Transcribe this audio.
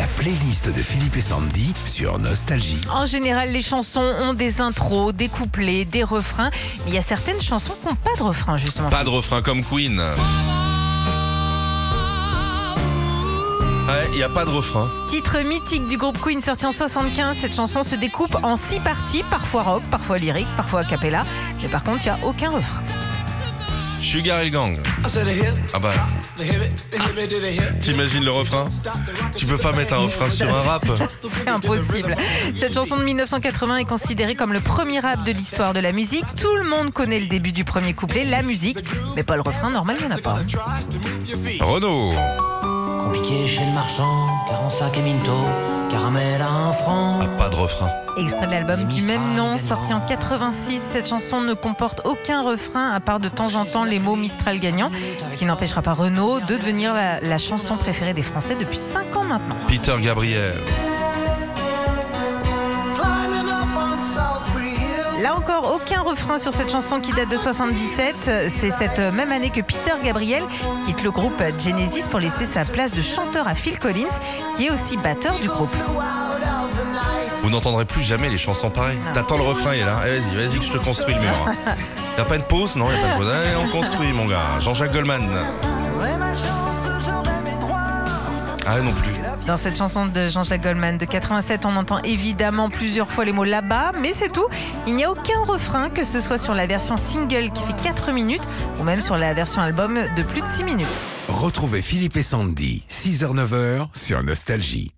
La playlist de Philippe et Sandy sur Nostalgie. En général, les chansons ont des intros, des couplets, des refrains. Mais il y a certaines chansons qui n'ont pas de refrain, justement. Pas de refrain comme Queen. Ouais, il n'y a pas de refrain. Titre mythique du groupe Queen sorti en 75, cette chanson se découpe en six parties, parfois rock, parfois lyrique, parfois a cappella. Mais par contre, il n'y a aucun refrain. Sugar Hill Gang. Ah bah, t'imagines le refrain Tu peux pas mettre un refrain sur un rap C'est impossible. Cette chanson de 1980 est considérée comme le premier rap de l'histoire de la musique. Tout le monde connaît le début du premier couplet, la musique, mais pas le refrain, normal, il n'y en a pas. Renaud. Compliqué chez le marchand, car en sac et minto, caramel à un franc. Ah, pas de refrain. Extrait de l'album du même nom, sorti en 86. Cette chanson ne comporte aucun refrain, à part de temps en temps les mots Mistral gagnant, ce qui n'empêchera pas Renaud de devenir la, la chanson préférée des Français depuis 5 ans maintenant. Peter Gabriel. Là encore, aucun refrain sur cette chanson qui date de 77. C'est cette même année que Peter Gabriel quitte le groupe Genesis pour laisser sa place de chanteur à Phil Collins, qui est aussi batteur du groupe. Vous n'entendrez plus jamais les chansons pareilles. T'attends le refrain, il est là. Eh, vas-y, vas-y que je te construis le mur. Y a pas une pause Non, y a pas de pause. Allez, on construit, mon gars. Jean-Jacques Goldman. Ah non plus. Dans cette chanson de Jean-Jacques Goldman de 87, on entend évidemment plusieurs fois les mots là-bas, mais c'est tout. Il n'y a aucun refrain, que ce soit sur la version single qui fait 4 minutes ou même sur la version album de plus de 6 minutes. Retrouvez Philippe et Sandy, 6h-9h sur Nostalgie.